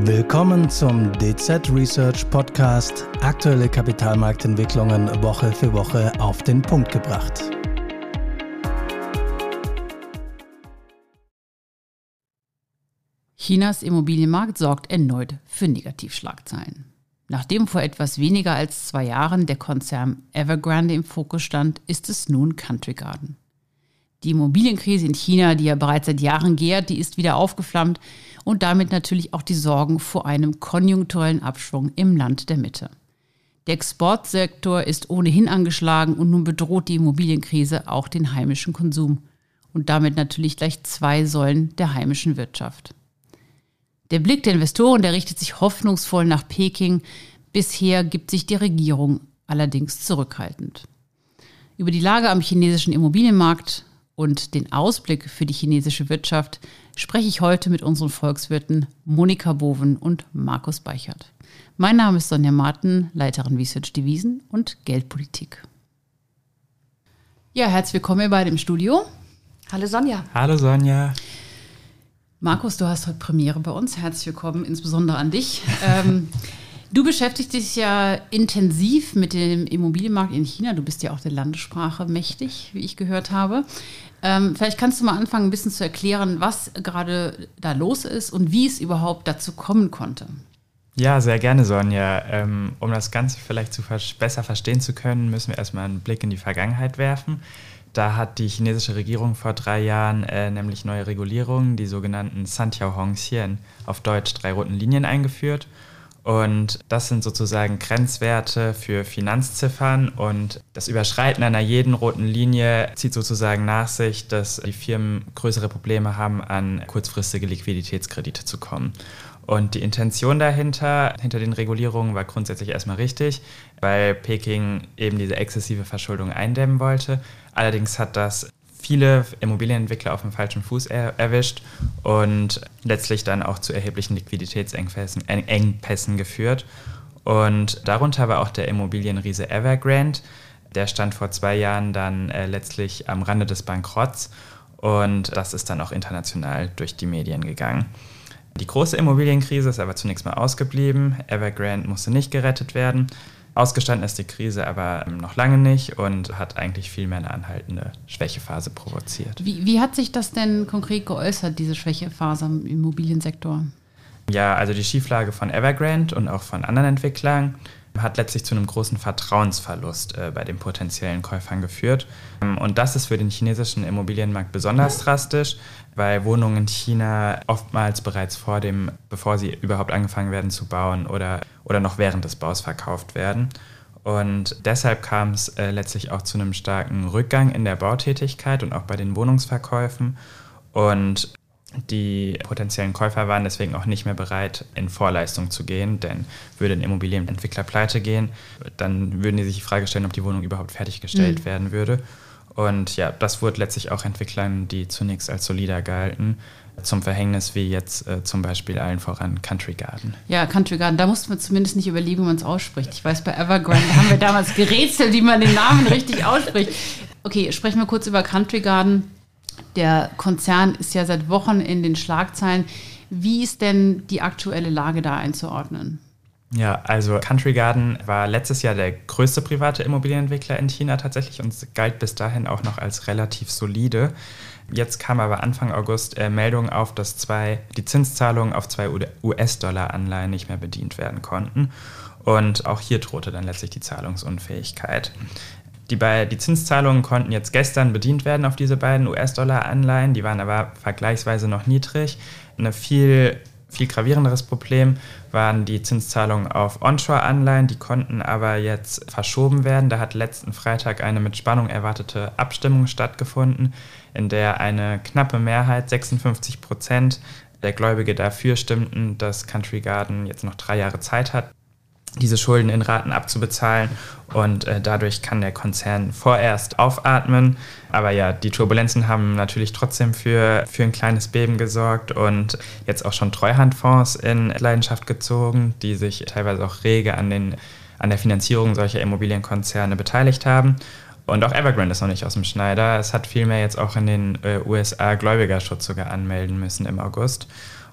Willkommen zum DZ Research Podcast. Aktuelle Kapitalmarktentwicklungen Woche für Woche auf den Punkt gebracht. Chinas Immobilienmarkt sorgt erneut für Negativschlagzeilen. Nachdem vor etwas weniger als zwei Jahren der Konzern Evergrande im Fokus stand, ist es nun Country Garden. Die Immobilienkrise in China, die ja bereits seit Jahren gärt, die ist wieder aufgeflammt und damit natürlich auch die Sorgen vor einem konjunkturellen Abschwung im Land der Mitte. Der Exportsektor ist ohnehin angeschlagen und nun bedroht die Immobilienkrise auch den heimischen Konsum und damit natürlich gleich zwei Säulen der heimischen Wirtschaft. Der Blick der Investoren, der richtet sich hoffnungsvoll nach Peking. Bisher gibt sich die Regierung allerdings zurückhaltend. Über die Lage am chinesischen Immobilienmarkt und den Ausblick für die chinesische Wirtschaft spreche ich heute mit unseren Volkswirten Monika Boven und Markus Beichert. Mein Name ist Sonja Martin, Leiterin Research Devisen und Geldpolitik. Ja, herzlich willkommen ihr beide im Studio. Hallo Sonja. Hallo Sonja. Markus, du hast heute Premiere bei uns. Herzlich willkommen, insbesondere an dich. Ähm, Du beschäftigst dich ja intensiv mit dem Immobilienmarkt in China. Du bist ja auch der Landessprache mächtig, wie ich gehört habe. Ähm, vielleicht kannst du mal anfangen, ein bisschen zu erklären, was gerade da los ist und wie es überhaupt dazu kommen konnte. Ja, sehr gerne, Sonja. Ähm, um das Ganze vielleicht zu besser verstehen zu können, müssen wir erstmal einen Blick in die Vergangenheit werfen. Da hat die chinesische Regierung vor drei Jahren äh, nämlich neue Regulierungen, die sogenannten Santiao Hongxian, auf Deutsch drei roten Linien eingeführt. Und das sind sozusagen Grenzwerte für Finanzziffern und das Überschreiten einer jeden roten Linie zieht sozusagen nach sich, dass die Firmen größere Probleme haben, an kurzfristige Liquiditätskredite zu kommen. Und die Intention dahinter, hinter den Regulierungen, war grundsätzlich erstmal richtig, weil Peking eben diese exzessive Verschuldung eindämmen wollte. Allerdings hat das viele Immobilienentwickler auf dem falschen Fuß er erwischt und letztlich dann auch zu erheblichen Liquiditätsengpässen geführt. Und darunter war auch der Immobilienriese Evergrande. Der stand vor zwei Jahren dann äh, letztlich am Rande des Bankrotts und das ist dann auch international durch die Medien gegangen. Die große Immobilienkrise ist aber zunächst mal ausgeblieben. Evergrande musste nicht gerettet werden. Ausgestanden ist die Krise aber noch lange nicht und hat eigentlich viel mehr eine anhaltende Schwächephase provoziert. Wie, wie hat sich das denn konkret geäußert, diese Schwächephase im Immobiliensektor? Ja, also die Schieflage von Evergrande und auch von anderen Entwicklern hat letztlich zu einem großen Vertrauensverlust äh, bei den potenziellen Käufern geführt. Ähm, und das ist für den chinesischen Immobilienmarkt besonders drastisch, weil Wohnungen in China oftmals bereits vor dem, bevor sie überhaupt angefangen werden zu bauen oder, oder noch während des Baus verkauft werden. Und deshalb kam es äh, letztlich auch zu einem starken Rückgang in der Bautätigkeit und auch bei den Wohnungsverkäufen. Und die potenziellen Käufer waren deswegen auch nicht mehr bereit, in Vorleistung zu gehen, denn würde ein Immobilienentwickler pleite gehen, dann würden die sich die Frage stellen, ob die Wohnung überhaupt fertiggestellt mhm. werden würde. Und ja, das wurde letztlich auch Entwicklern, die zunächst als solider galten, zum Verhängnis, wie jetzt äh, zum Beispiel allen voran Country Garden. Ja, Country Garden, da musste man zumindest nicht überlegen, wie man es ausspricht. Ich weiß, bei Evergrande haben wir damals gerätselt, wie man den Namen richtig ausspricht. Okay, sprechen wir kurz über Country Garden. Der Konzern ist ja seit Wochen in den Schlagzeilen. Wie ist denn die aktuelle Lage da einzuordnen? Ja, also Country Garden war letztes Jahr der größte private Immobilienentwickler in China tatsächlich und galt bis dahin auch noch als relativ solide. Jetzt kam aber Anfang August äh, Meldung auf, dass zwei, die Zinszahlungen auf zwei US-Dollar-Anleihen nicht mehr bedient werden konnten. Und auch hier drohte dann letztlich die Zahlungsunfähigkeit. Die, die Zinszahlungen konnten jetzt gestern bedient werden auf diese beiden US-Dollar-Anleihen, die waren aber vergleichsweise noch niedrig. Eine viel viel gravierenderes Problem waren die Zinszahlungen auf Onshore-Anleihen. Die konnten aber jetzt verschoben werden. Da hat letzten Freitag eine mit Spannung erwartete Abstimmung stattgefunden, in der eine knappe Mehrheit, 56 Prozent der Gläubige dafür stimmten, dass Country Garden jetzt noch drei Jahre Zeit hat, diese Schulden in Raten abzubezahlen und äh, dadurch kann der Konzern vorerst aufatmen. Aber ja, die Turbulenzen haben natürlich trotzdem für, für ein kleines Beben gesorgt und jetzt auch schon Treuhandfonds in Leidenschaft gezogen, die sich teilweise auch rege an, den, an der Finanzierung solcher Immobilienkonzerne beteiligt haben. Und auch Evergrande ist noch nicht aus dem Schneider. Es hat vielmehr jetzt auch in den äh, USA Gläubigerschutz sogar anmelden müssen im August.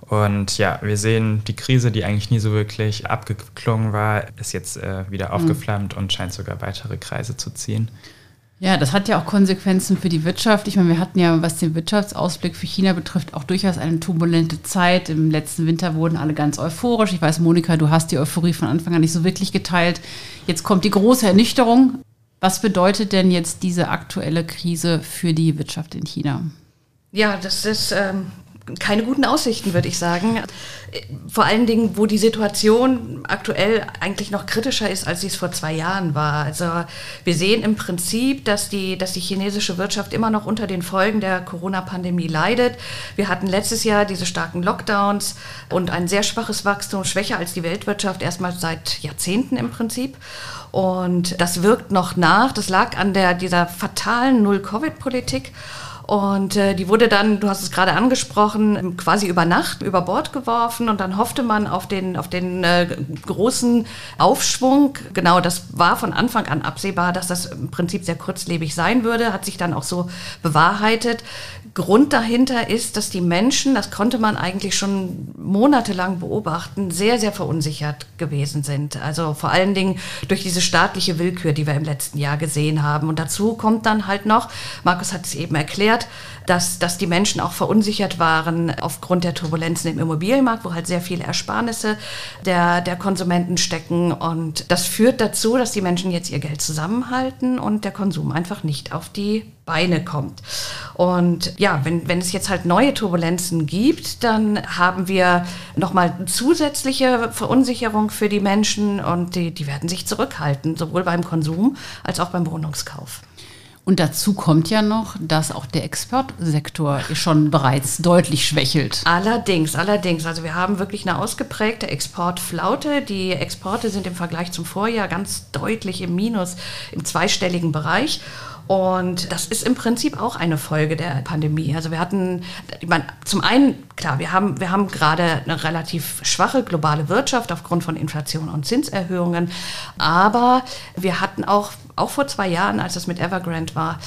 Und ja, wir sehen, die Krise, die eigentlich nie so wirklich abgeklungen war, ist jetzt äh, wieder mhm. aufgeflammt und scheint sogar weitere Kreise zu ziehen. Ja, das hat ja auch Konsequenzen für die Wirtschaft. Ich meine, wir hatten ja, was den Wirtschaftsausblick für China betrifft, auch durchaus eine turbulente Zeit. Im letzten Winter wurden alle ganz euphorisch. Ich weiß, Monika, du hast die Euphorie von Anfang an nicht so wirklich geteilt. Jetzt kommt die große Ernüchterung. Was bedeutet denn jetzt diese aktuelle Krise für die Wirtschaft in China? Ja, das ist ähm, keine guten Aussichten, würde ich sagen. Vor allen Dingen, wo die Situation aktuell eigentlich noch kritischer ist, als sie es vor zwei Jahren war. Also wir sehen im Prinzip, dass die, dass die chinesische Wirtschaft immer noch unter den Folgen der Corona-Pandemie leidet. Wir hatten letztes Jahr diese starken Lockdowns und ein sehr schwaches Wachstum, schwächer als die Weltwirtschaft, erstmal seit Jahrzehnten im Prinzip. Und das wirkt noch nach. Das lag an der, dieser fatalen Null-Covid-Politik. Und äh, die wurde dann, du hast es gerade angesprochen, quasi über Nacht über Bord geworfen und dann hoffte man auf den, auf den äh, großen Aufschwung. Genau, das war von Anfang an absehbar, dass das im Prinzip sehr kurzlebig sein würde, hat sich dann auch so bewahrheitet. Grund dahinter ist, dass die Menschen, das konnte man eigentlich schon monatelang beobachten, sehr, sehr verunsichert gewesen sind. Also vor allen Dingen durch diese staatliche Willkür, die wir im letzten Jahr gesehen haben. Und dazu kommt dann halt noch, Markus hat es eben erklärt, dass, dass die Menschen auch verunsichert waren aufgrund der Turbulenzen im Immobilienmarkt, wo halt sehr viele Ersparnisse der, der Konsumenten stecken. Und das führt dazu, dass die Menschen jetzt ihr Geld zusammenhalten und der Konsum einfach nicht auf die Beine kommt. Und ja, wenn, wenn es jetzt halt neue Turbulenzen gibt, dann haben wir nochmal zusätzliche Verunsicherung für die Menschen und die, die werden sich zurückhalten, sowohl beim Konsum als auch beim Wohnungskauf. Und dazu kommt ja noch, dass auch der Exportsektor schon bereits deutlich schwächelt. Allerdings, allerdings. Also wir haben wirklich eine ausgeprägte Exportflaute. Die Exporte sind im Vergleich zum Vorjahr ganz deutlich im Minus, im zweistelligen Bereich. Und das ist im Prinzip auch eine Folge der Pandemie. Also wir hatten, ich meine, zum einen, klar, wir haben, wir haben gerade eine relativ schwache globale Wirtschaft aufgrund von Inflation und Zinserhöhungen. Aber wir hatten auch, auch vor zwei Jahren, als das mit Evergrande war,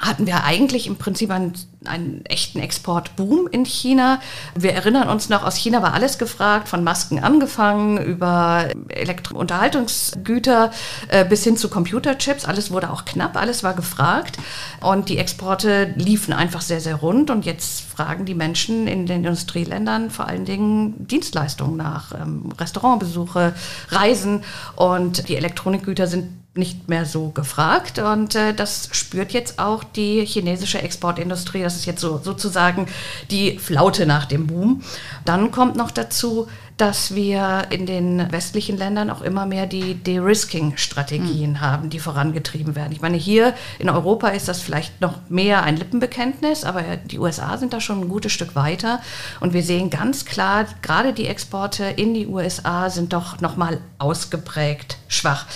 hatten wir eigentlich im Prinzip einen, einen echten Exportboom in China. Wir erinnern uns noch, aus China war alles gefragt, von Masken angefangen, über Elektrounterhaltungsgüter äh, bis hin zu Computerchips. Alles wurde auch knapp, alles war gefragt. Und die Exporte liefen einfach sehr, sehr rund. Und jetzt fragen die Menschen in den Industrieländern vor allen Dingen Dienstleistungen nach, ähm, Restaurantbesuche, Reisen. Und die Elektronikgüter sind nicht mehr so gefragt und äh, das spürt jetzt auch die chinesische Exportindustrie. Das ist jetzt so sozusagen die Flaute nach dem Boom. Dann kommt noch dazu, dass wir in den westlichen Ländern auch immer mehr die De-Risking-Strategien mhm. haben, die vorangetrieben werden. Ich meine, hier in Europa ist das vielleicht noch mehr ein Lippenbekenntnis, aber die USA sind da schon ein gutes Stück weiter. Und wir sehen ganz klar, gerade die Exporte in die USA sind doch nochmal ausgeprägt schwach.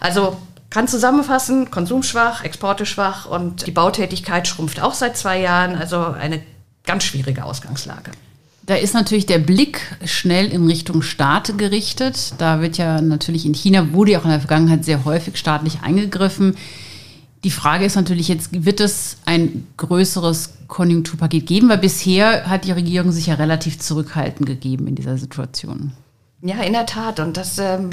Also kann zusammenfassen, konsumschwach, Exporte schwach und die Bautätigkeit schrumpft auch seit zwei Jahren. Also eine ganz schwierige Ausgangslage. Da ist natürlich der Blick schnell in Richtung Staat gerichtet. Da wird ja natürlich in China, wurde ja auch in der Vergangenheit sehr häufig staatlich eingegriffen. Die Frage ist natürlich jetzt, wird es ein größeres Konjunkturpaket geben? Weil bisher hat die Regierung sich ja relativ zurückhaltend gegeben in dieser Situation. Ja, in der Tat. Und das ähm,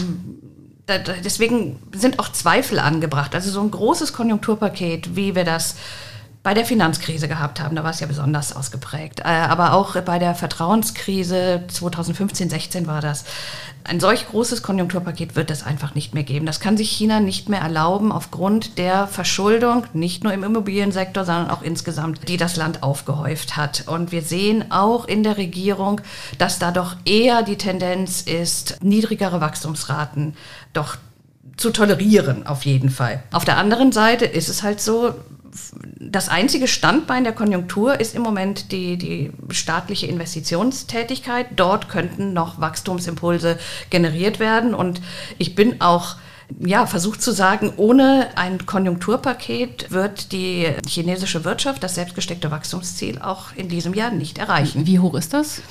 deswegen sind auch Zweifel angebracht. Also so ein großes Konjunkturpaket, wie wir das bei der Finanzkrise gehabt haben. Da war es ja besonders ausgeprägt. Äh, aber auch bei der Vertrauenskrise 2015, 16 war das. Ein solch großes Konjunkturpaket wird es einfach nicht mehr geben. Das kann sich China nicht mehr erlauben aufgrund der Verschuldung, nicht nur im Immobiliensektor, sondern auch insgesamt, die das Land aufgehäuft hat. Und wir sehen auch in der Regierung, dass da doch eher die Tendenz ist, niedrigere Wachstumsraten doch zu tolerieren, auf jeden Fall. Auf der anderen Seite ist es halt so, das einzige Standbein der Konjunktur ist im Moment die, die staatliche Investitionstätigkeit. Dort könnten noch Wachstumsimpulse generiert werden. Und ich bin auch ja, versucht zu sagen, ohne ein Konjunkturpaket wird die chinesische Wirtschaft das selbstgesteckte Wachstumsziel auch in diesem Jahr nicht erreichen. Wie hoch ist das?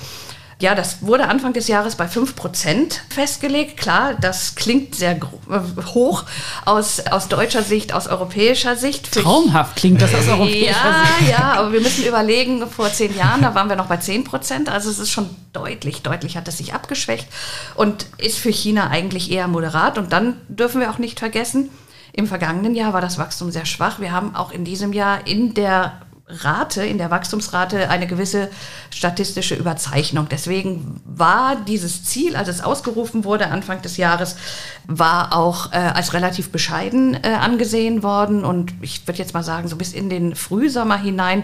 Ja, das wurde Anfang des Jahres bei 5% festgelegt. Klar, das klingt sehr äh, hoch aus, aus deutscher Sicht, aus europäischer Sicht. Traumhaft klingt das aus europäischer ja, Sicht. Ja, aber wir müssen überlegen, vor zehn Jahren, da waren wir noch bei 10%. Also es ist schon deutlich, deutlich hat es sich abgeschwächt und ist für China eigentlich eher moderat. Und dann dürfen wir auch nicht vergessen, im vergangenen Jahr war das Wachstum sehr schwach. Wir haben auch in diesem Jahr in der Rate, in der Wachstumsrate eine gewisse statistische Überzeichnung. Deswegen war dieses Ziel, als es ausgerufen wurde Anfang des Jahres, war auch äh, als relativ bescheiden äh, angesehen worden. Und ich würde jetzt mal sagen, so bis in den Frühsommer hinein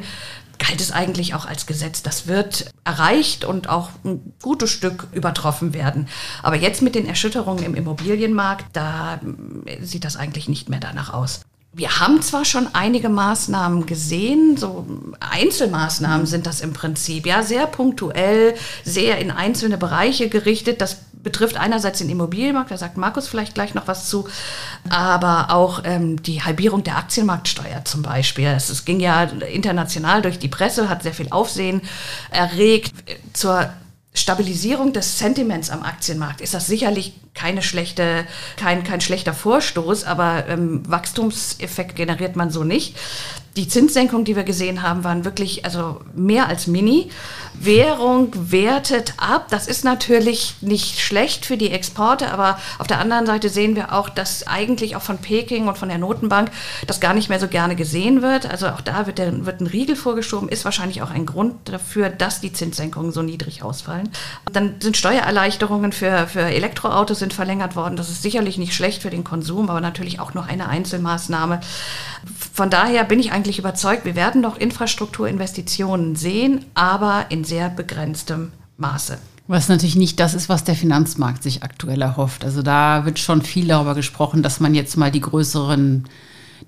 galt es eigentlich auch als Gesetz. Das wird erreicht und auch ein gutes Stück übertroffen werden. Aber jetzt mit den Erschütterungen im Immobilienmarkt, da äh, sieht das eigentlich nicht mehr danach aus. Wir haben zwar schon einige Maßnahmen gesehen, so Einzelmaßnahmen sind das im Prinzip, ja, sehr punktuell, sehr in einzelne Bereiche gerichtet. Das betrifft einerseits den Immobilienmarkt, da sagt Markus vielleicht gleich noch was zu, aber auch ähm, die Halbierung der Aktienmarktsteuer zum Beispiel. Es, es ging ja international durch die Presse, hat sehr viel Aufsehen erregt. Zur Stabilisierung des Sentiments am Aktienmarkt ist das sicherlich keine schlechte, kein, kein schlechter Vorstoß, aber ähm, Wachstumseffekt generiert man so nicht. Die Zinssenkung, die wir gesehen haben, waren wirklich also mehr als mini. Währung wertet ab. Das ist natürlich nicht schlecht für die Exporte, aber auf der anderen Seite sehen wir auch, dass eigentlich auch von Peking und von der Notenbank das gar nicht mehr so gerne gesehen wird. Also auch da wird, der, wird ein Riegel vorgeschoben, ist wahrscheinlich auch ein Grund dafür, dass die Zinssenkungen so niedrig ausfallen. Dann sind Steuererleichterungen für, für Elektroautos sind verlängert worden. Das ist sicherlich nicht schlecht für den Konsum, aber natürlich auch nur eine Einzelmaßnahme. Von daher bin ich eigentlich überzeugt, wir werden noch Infrastrukturinvestitionen sehen, aber in sehr begrenztem Maße. Was natürlich nicht das ist, was der Finanzmarkt sich aktuell erhofft. Also da wird schon viel darüber gesprochen, dass man jetzt mal die größeren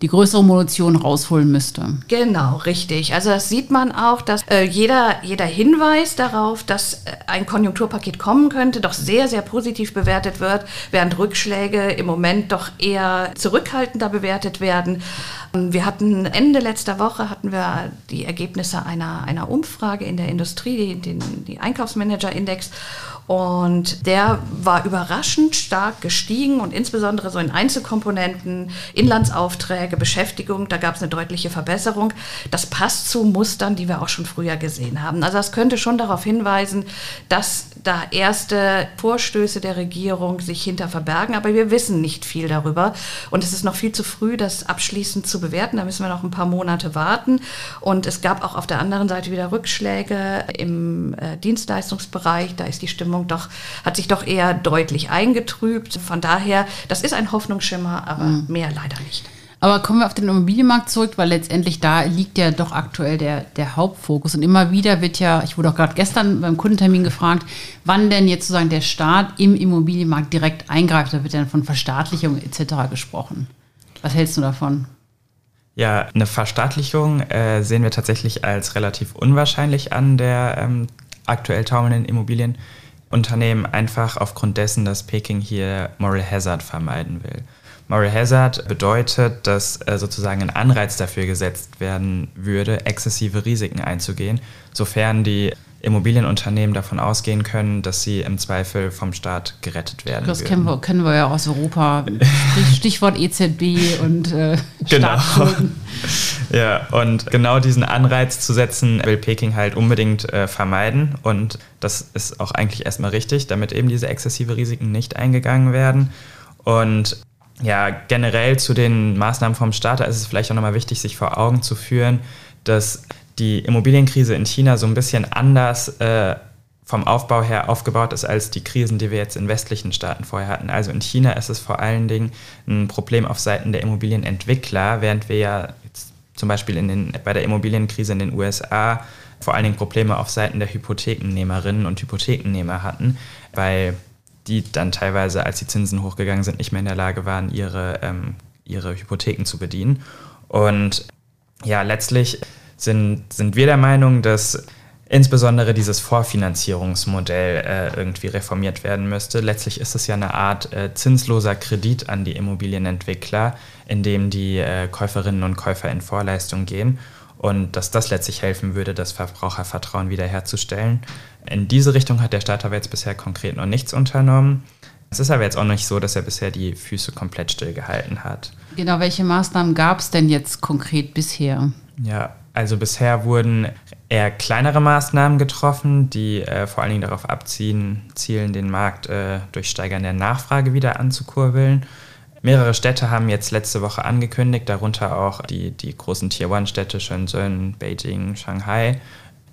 die größere Munition rausholen müsste. Genau, richtig. Also das sieht man auch, dass äh, jeder, jeder Hinweis darauf, dass äh, ein Konjunkturpaket kommen könnte, doch sehr, sehr positiv bewertet wird, während Rückschläge im Moment doch eher zurückhaltender bewertet werden. Wir hatten Ende letzter Woche hatten wir die Ergebnisse einer, einer Umfrage in der Industrie, den, die Einkaufsmanager-Index. Und der war überraschend stark gestiegen und insbesondere so in Einzelkomponenten, Inlandsaufträge, Beschäftigung, da gab es eine deutliche Verbesserung. Das passt zu Mustern, die wir auch schon früher gesehen haben. Also das könnte schon darauf hinweisen, dass da erste Vorstöße der Regierung sich hinter verbergen, aber wir wissen nicht viel darüber und es ist noch viel zu früh, das abschließend zu bewerten. Da müssen wir noch ein paar Monate warten und es gab auch auf der anderen Seite wieder Rückschläge im äh, Dienstleistungsbereich. Da ist die Stimmung Stimmung doch, hat sich doch eher deutlich eingetrübt. Von daher, das ist ein Hoffnungsschimmer, aber mhm. mehr leider nicht. Aber kommen wir auf den Immobilienmarkt zurück, weil letztendlich da liegt ja doch aktuell der, der Hauptfokus. Und immer wieder wird ja, ich wurde auch gerade gestern beim Kundentermin gefragt, wann denn jetzt sozusagen der Staat im Immobilienmarkt direkt eingreift. Da wird dann von Verstaatlichung etc. gesprochen. Was hältst du davon? Ja, eine Verstaatlichung äh, sehen wir tatsächlich als relativ unwahrscheinlich an der ähm, aktuell taumelnden Immobilien. Unternehmen einfach aufgrund dessen, dass Peking hier Moral Hazard vermeiden will. Moral Hazard bedeutet, dass äh, sozusagen ein Anreiz dafür gesetzt werden würde, exzessive Risiken einzugehen, sofern die Immobilienunternehmen davon ausgehen können, dass sie im Zweifel vom Staat gerettet werden. Das kennen wir, kennen wir ja aus Europa. Stichwort EZB und äh, Genau. ja, und genau diesen Anreiz zu setzen, will Peking halt unbedingt äh, vermeiden. Und das ist auch eigentlich erstmal richtig, damit eben diese exzessive Risiken nicht eingegangen werden. Und ja, generell zu den Maßnahmen vom Staat, da ist es vielleicht auch nochmal wichtig, sich vor Augen zu führen, dass die Immobilienkrise in China so ein bisschen anders äh, vom Aufbau her aufgebaut ist als die Krisen, die wir jetzt in westlichen Staaten vorher hatten. Also in China ist es vor allen Dingen ein Problem auf Seiten der Immobilienentwickler, während wir ja zum Beispiel in den, bei der Immobilienkrise in den USA vor allen Dingen Probleme auf Seiten der Hypothekennehmerinnen und Hypothekennehmer hatten, weil die dann teilweise, als die Zinsen hochgegangen sind, nicht mehr in der Lage waren, ihre, ähm, ihre Hypotheken zu bedienen. Und ja, letztlich sind, sind wir der Meinung, dass insbesondere dieses Vorfinanzierungsmodell äh, irgendwie reformiert werden müsste. Letztlich ist es ja eine Art äh, zinsloser Kredit an die Immobilienentwickler, in dem die äh, Käuferinnen und Käufer in Vorleistung gehen. und dass das letztlich helfen würde, das Verbrauchervertrauen wiederherzustellen. In diese Richtung hat der Staat aber jetzt bisher konkret noch nichts unternommen. Es ist aber jetzt auch nicht so, dass er bisher die Füße komplett stillgehalten hat. Genau, welche Maßnahmen gab es denn jetzt konkret bisher? Ja, also bisher wurden eher kleinere Maßnahmen getroffen, die äh, vor allen Dingen darauf abzielen, zielen, den Markt äh, durch Steigern der Nachfrage wieder anzukurbeln. Mehrere Städte haben jetzt letzte Woche angekündigt, darunter auch die, die großen Tier-One-Städte Shenzhen, Beijing, Shanghai,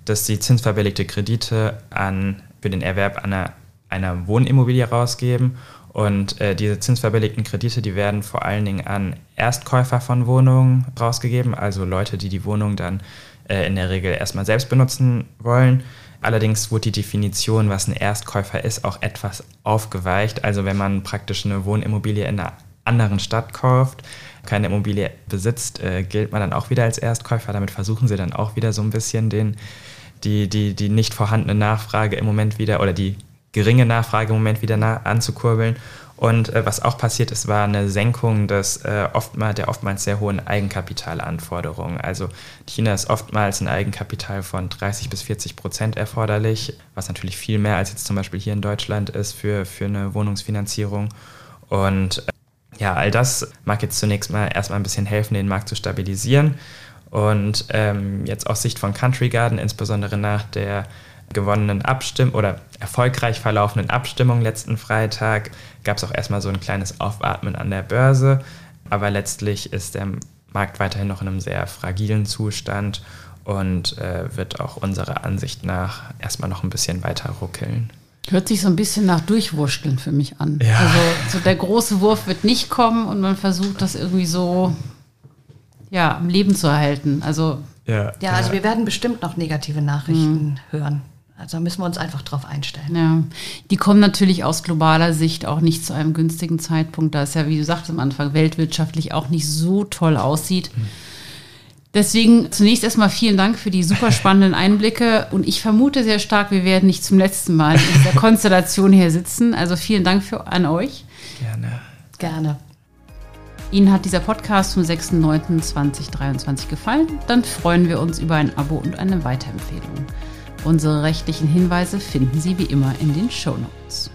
dass sie zinsverbilligte Kredite an, für den Erwerb einer einer Wohnimmobilie rausgeben. Und äh, diese zinsverbilligten Kredite, die werden vor allen Dingen an Erstkäufer von Wohnungen rausgegeben, also Leute, die die Wohnung dann äh, in der Regel erstmal selbst benutzen wollen. Allerdings wurde die Definition, was ein Erstkäufer ist, auch etwas aufgeweicht. Also wenn man praktisch eine Wohnimmobilie in einer anderen Stadt kauft, keine Immobilie besitzt, äh, gilt man dann auch wieder als Erstkäufer. Damit versuchen sie dann auch wieder so ein bisschen den, die, die, die nicht vorhandene Nachfrage im Moment wieder oder die geringe Nachfrage im Moment wieder nah anzukurbeln. Und äh, was auch passiert ist, war eine Senkung des, äh, oftmals, der oftmals sehr hohen Eigenkapitalanforderungen. Also China ist oftmals ein Eigenkapital von 30 bis 40 Prozent erforderlich, was natürlich viel mehr als jetzt zum Beispiel hier in Deutschland ist für, für eine Wohnungsfinanzierung. Und äh, ja, all das mag jetzt zunächst mal erstmal ein bisschen helfen, den Markt zu stabilisieren. Und ähm, jetzt aus Sicht von Country Garden, insbesondere nach der gewonnenen Abstimmung oder erfolgreich verlaufenden Abstimmung letzten Freitag gab es auch erstmal so ein kleines Aufatmen an der Börse. Aber letztlich ist der Markt weiterhin noch in einem sehr fragilen Zustand und äh, wird auch unserer Ansicht nach erstmal noch ein bisschen weiter ruckeln. Hört sich so ein bisschen nach Durchwurschteln für mich an. Ja. Also so der große Wurf wird nicht kommen und man versucht das irgendwie so ja, am Leben zu erhalten. Also ja, ja also wir werden bestimmt noch negative Nachrichten mhm. hören. Also da müssen wir uns einfach drauf einstellen. Ja, die kommen natürlich aus globaler Sicht auch nicht zu einem günstigen Zeitpunkt, da es ja, wie du sagst am Anfang, weltwirtschaftlich auch nicht so toll aussieht. Deswegen zunächst erstmal vielen Dank für die super spannenden Einblicke und ich vermute sehr stark, wir werden nicht zum letzten Mal in dieser Konstellation hier sitzen. Also vielen Dank für, an euch. Gerne. Gerne. Ihnen hat dieser Podcast vom 6.9.2023 gefallen? Dann freuen wir uns über ein Abo und eine Weiterempfehlung. Unsere rechtlichen Hinweise finden Sie wie immer in den Show Notes.